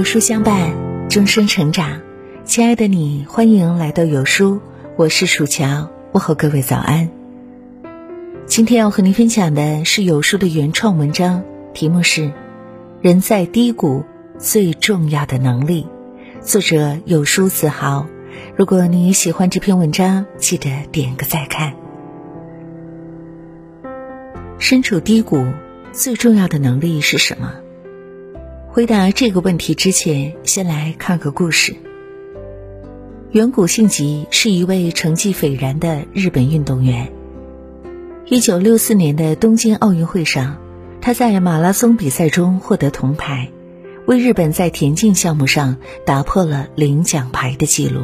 有书相伴，终身成长。亲爱的你，欢迎来到有书，我是楚乔，问候各位早安。今天要和您分享的是有书的原创文章，题目是《人在低谷最重要的能力》，作者有书自豪。如果你喜欢这篇文章，记得点个再看。身处低谷，最重要的能力是什么？回答这个问题之前，先来看个故事。远古幸吉是一位成绩斐然的日本运动员。一九六四年的东京奥运会上，他在马拉松比赛中获得铜牌，为日本在田径项目上打破了零奖牌的记录。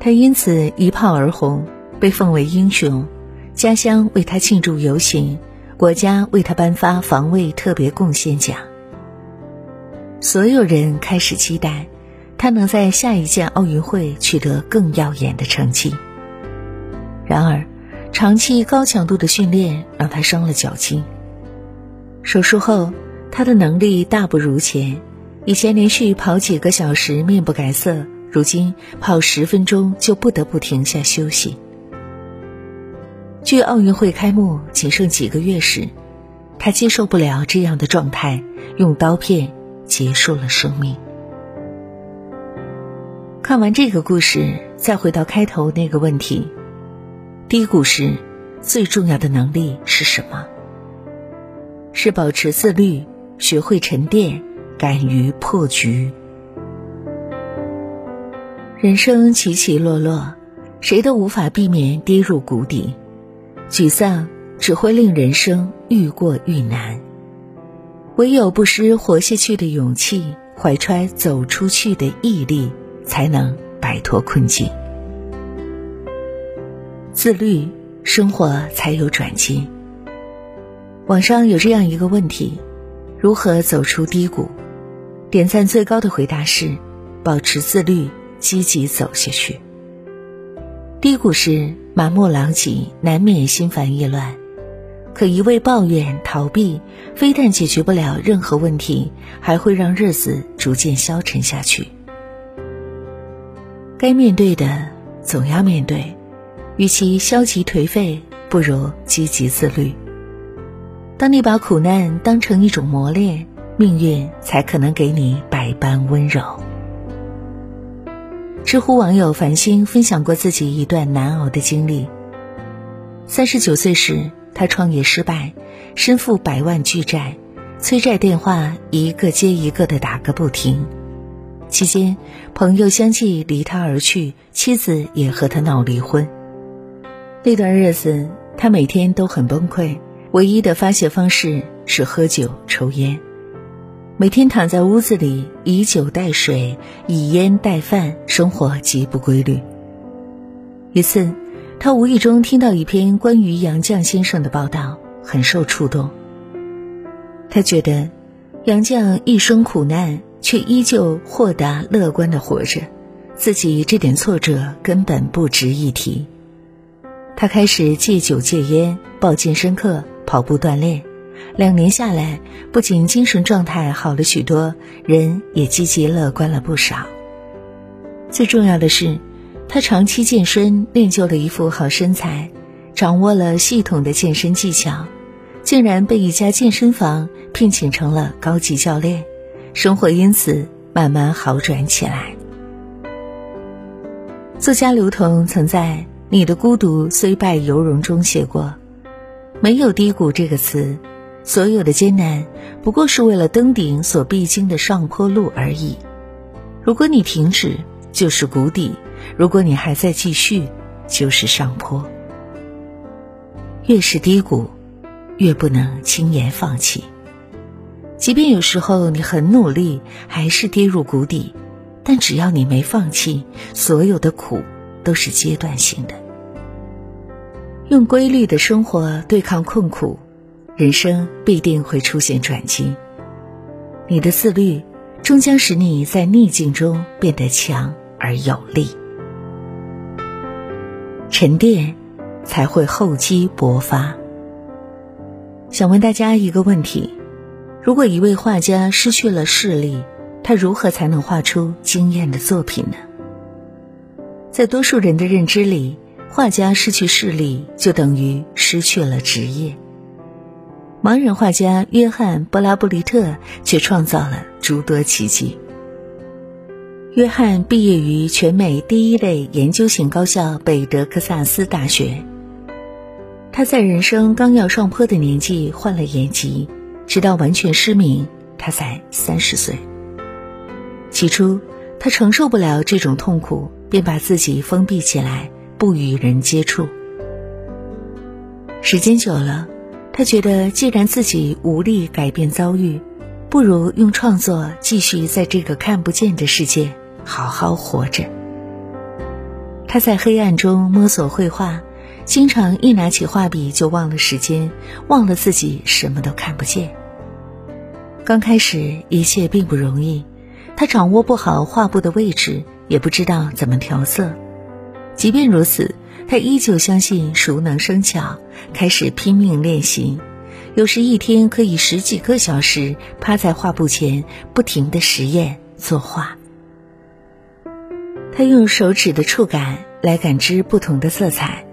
他因此一炮而红，被奉为英雄，家乡为他庆祝游行，国家为他颁发防卫特别贡献奖。所有人开始期待，他能在下一届奥运会取得更耀眼的成绩。然而，长期高强度的训练让他伤了脚筋。手术后，他的能力大不如前，以前连续跑几个小时面不改色，如今跑十分钟就不得不停下休息。距奥运会开幕仅剩几个月时，他接受不了这样的状态，用刀片。结束了生命。看完这个故事，再回到开头那个问题：低谷时最重要的能力是什么？是保持自律，学会沉淀，敢于破局。人生起起落落，谁都无法避免跌入谷底，沮丧只会令人生愈过愈难。唯有不失活下去的勇气，怀揣走出去的毅力，才能摆脱困境。自律，生活才有转机。网上有这样一个问题：如何走出低谷？点赞最高的回答是：保持自律，积极走下去。低谷时，满目狼藉，难免心烦意乱。可一味抱怨、逃避，非但解决不了任何问题，还会让日子逐渐消沉下去。该面对的总要面对，与其消极颓废，不如积极自律。当你把苦难当成一种磨练，命运才可能给你百般温柔。知乎网友繁星分享过自己一段难熬的经历。三十九岁时。他创业失败，身负百万巨债，催债电话一个接一个的打个不停。期间，朋友相继离他而去，妻子也和他闹离婚。那段日子，他每天都很崩溃，唯一的发泄方式是喝酒抽烟。每天躺在屋子里，以酒代水，以烟代饭，生活极不规律。一次。他无意中听到一篇关于杨绛先生的报道，很受触动。他觉得，杨绛一生苦难，却依旧豁达乐观的活着，自己这点挫折根本不值一提。他开始戒酒戒烟，报健身课，跑步锻炼。两年下来，不仅精神状态好了许多，人也积极乐观了不少。最重要的是。他长期健身，练就了一副好身材，掌握了系统的健身技巧，竟然被一家健身房聘请成了高级教练，生活因此慢慢好转起来。作家刘同曾在《你的孤独虽败犹荣》中写过：“没有低谷这个词，所有的艰难不过是为了登顶所必经的上坡路而已。如果你停止，就是谷底。”如果你还在继续，就是上坡。越是低谷，越不能轻言放弃。即便有时候你很努力，还是跌入谷底，但只要你没放弃，所有的苦都是阶段性的。用规律的生活对抗困苦，人生必定会出现转机。你的自律，终将使你在逆境中变得强而有力。沉淀，才会厚积薄发。想问大家一个问题：如果一位画家失去了视力，他如何才能画出惊艳的作品呢？在多数人的认知里，画家失去视力就等于失去了职业。盲人画家约翰·布拉布利特却创造了诸多奇迹。约翰毕业于全美第一类研究型高校北德克萨斯大学。他在人生刚要上坡的年纪患了眼疾，直到完全失明，他才三十岁。起初，他承受不了这种痛苦，便把自己封闭起来，不与人接触。时间久了，他觉得既然自己无力改变遭遇，不如用创作继续在这个看不见的世界好好活着。他在黑暗中摸索绘画，经常一拿起画笔就忘了时间，忘了自己什么都看不见。刚开始，一切并不容易。他掌握不好画布的位置，也不知道怎么调色。即便如此，他依旧相信熟能生巧，开始拼命练习。有时一天可以十几个小时趴在画布前，不停的实验作画。他用手指的触感来感知不同的色彩，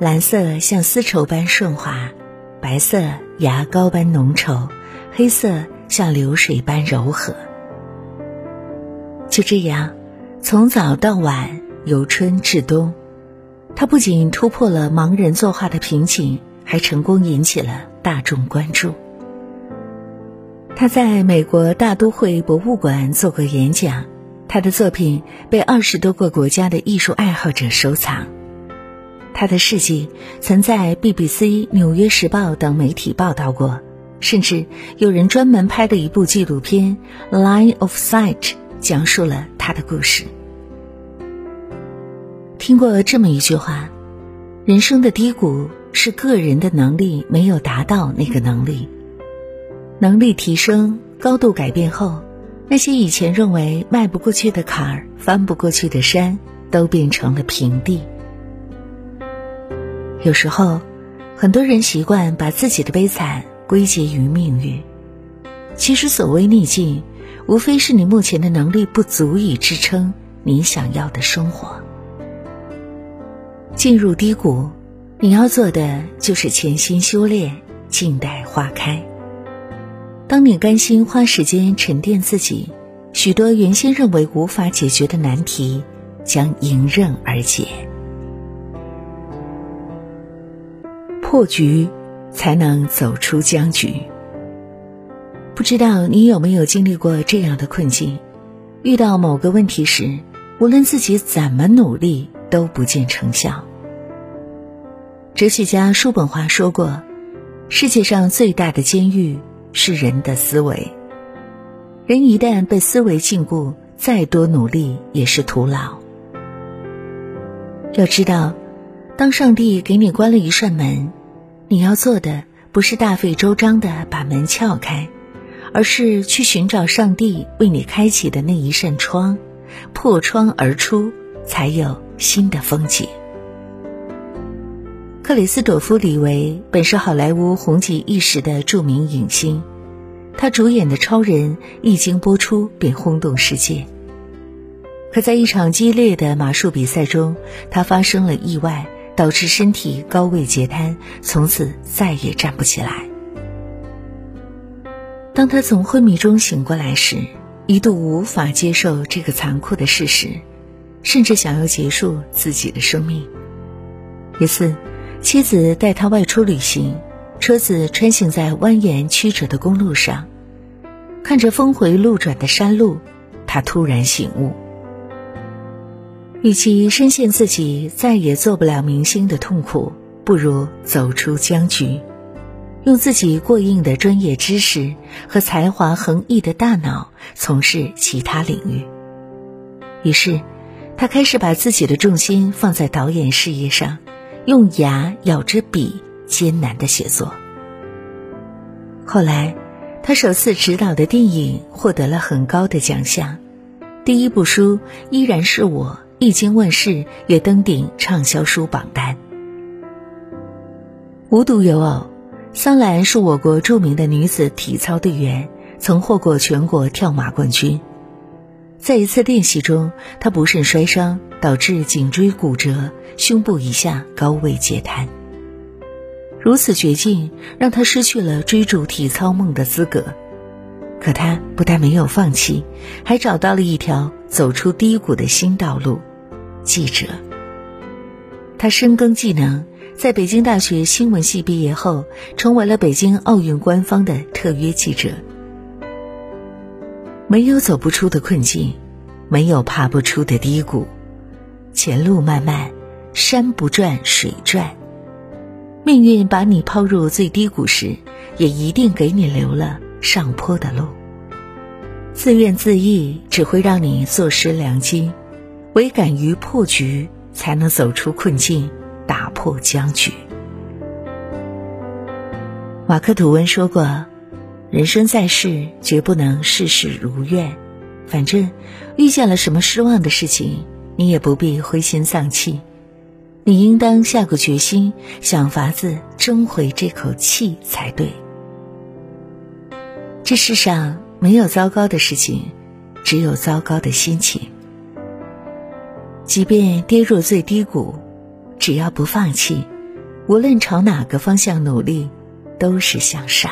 蓝色像丝绸般顺滑，白色牙膏般浓稠，黑色像流水般柔和。就这样，从早到晚，由春至冬，他不仅突破了盲人作画的瓶颈，还成功引起了大众关注。他在美国大都会博物馆做过演讲，他的作品被二十多个国家的艺术爱好者收藏。他的事迹曾在 BBC、《纽约时报》等媒体报道过，甚至有人专门拍了一部纪录片《Line of Sight》。讲述了他的故事。听过这么一句话：人生的低谷是个人的能力没有达到那个能力，能力提升、高度改变后，那些以前认为迈不过去的坎儿、翻不过去的山，都变成了平地。有时候，很多人习惯把自己的悲惨归结于命运，其实所谓逆境。无非是你目前的能力不足以支撑你想要的生活。进入低谷，你要做的就是潜心修炼，静待花开。当你甘心花时间沉淀自己，许多原先认为无法解决的难题将迎刃而解。破局，才能走出僵局。不知道你有没有经历过这样的困境？遇到某个问题时，无论自己怎么努力都不见成效。哲学家叔本华说过：“世界上最大的监狱是人的思维。人一旦被思维禁锢，再多努力也是徒劳。要知道，当上帝给你关了一扇门，你要做的不是大费周章的把门撬开。”而是去寻找上帝为你开启的那一扇窗，破窗而出，才有新的风景。克里斯朵夫·李维本是好莱坞红极一时的著名影星，他主演的《超人》一经播出便轰动世界。可在一场激烈的马术比赛中，他发生了意外，导致身体高位截瘫，从此再也站不起来。当他从昏迷中醒过来时，一度无法接受这个残酷的事实，甚至想要结束自己的生命。一次，妻子带他外出旅行，车子穿行在蜿蜒曲折的公路上，看着峰回路转的山路，他突然醒悟：与其深陷自己再也做不了明星的痛苦，不如走出僵局。用自己过硬的专业知识和才华横溢的大脑从事其他领域。于是，他开始把自己的重心放在导演事业上，用牙咬着笔艰难的写作。后来，他首次执导的电影获得了很高的奖项，第一部书依然是我一经问世也登顶畅销书榜单。无独有偶。桑兰是我国著名的女子体操队员，曾获过全国跳马冠军。在一次练习中，他不慎摔伤，导致颈椎骨折，胸部以下高位截瘫。如此绝境，让他失去了追逐体操梦的资格。可他不但没有放弃，还找到了一条走出低谷的新道路——记者。他深耕技能，在北京大学新闻系毕业后，成为了北京奥运官方的特约记者。没有走不出的困境，没有爬不出的低谷，前路漫漫，山不转水转。命运把你抛入最低谷时，也一定给你留了上坡的路。自怨自艾只会让你错失良机，唯敢于破局。才能走出困境，打破僵局。马克吐温说过：“人生在世，绝不能事事如愿。反正遇见了什么失望的事情，你也不必灰心丧气。你应当下个决心，想法子争回这口气才对。这世上没有糟糕的事情，只有糟糕的心情。”即便跌入最低谷，只要不放弃，无论朝哪个方向努力，都是向上。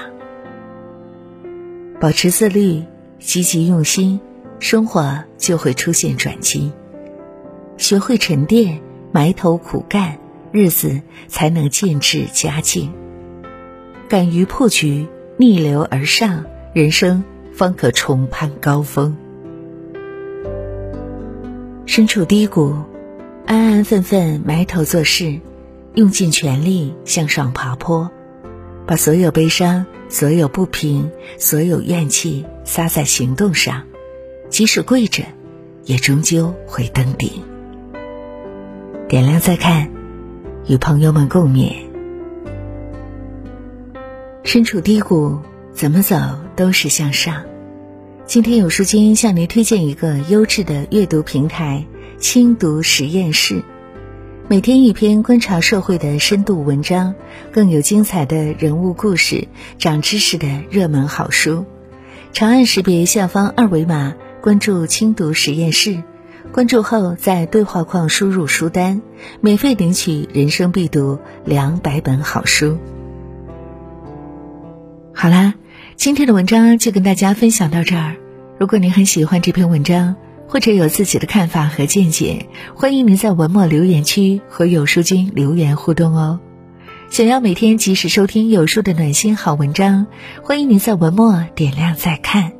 保持自律，积极用心，生活就会出现转机。学会沉淀，埋头苦干，日子才能渐至佳境。敢于破局，逆流而上，人生方可重攀高峰。身处低谷，安安分分埋头做事，用尽全力向上爬坡，把所有悲伤、所有不平、所有怨气撒在行动上，即使跪着，也终究会登顶。点亮再看，与朋友们共勉。身处低谷，怎么走都是向上。今天有书君向您推荐一个优质的阅读平台——轻读实验室，每天一篇观察社会的深度文章，更有精彩的人物故事、长知识的热门好书。长按识别下方二维码关注轻读实验室，关注后在对话框输入书单，免费领取人生必读两百本好书。好啦。今天的文章就跟大家分享到这儿。如果您很喜欢这篇文章，或者有自己的看法和见解，欢迎您在文末留言区和有书君留言互动哦。想要每天及时收听有书的暖心好文章，欢迎您在文末点亮再看。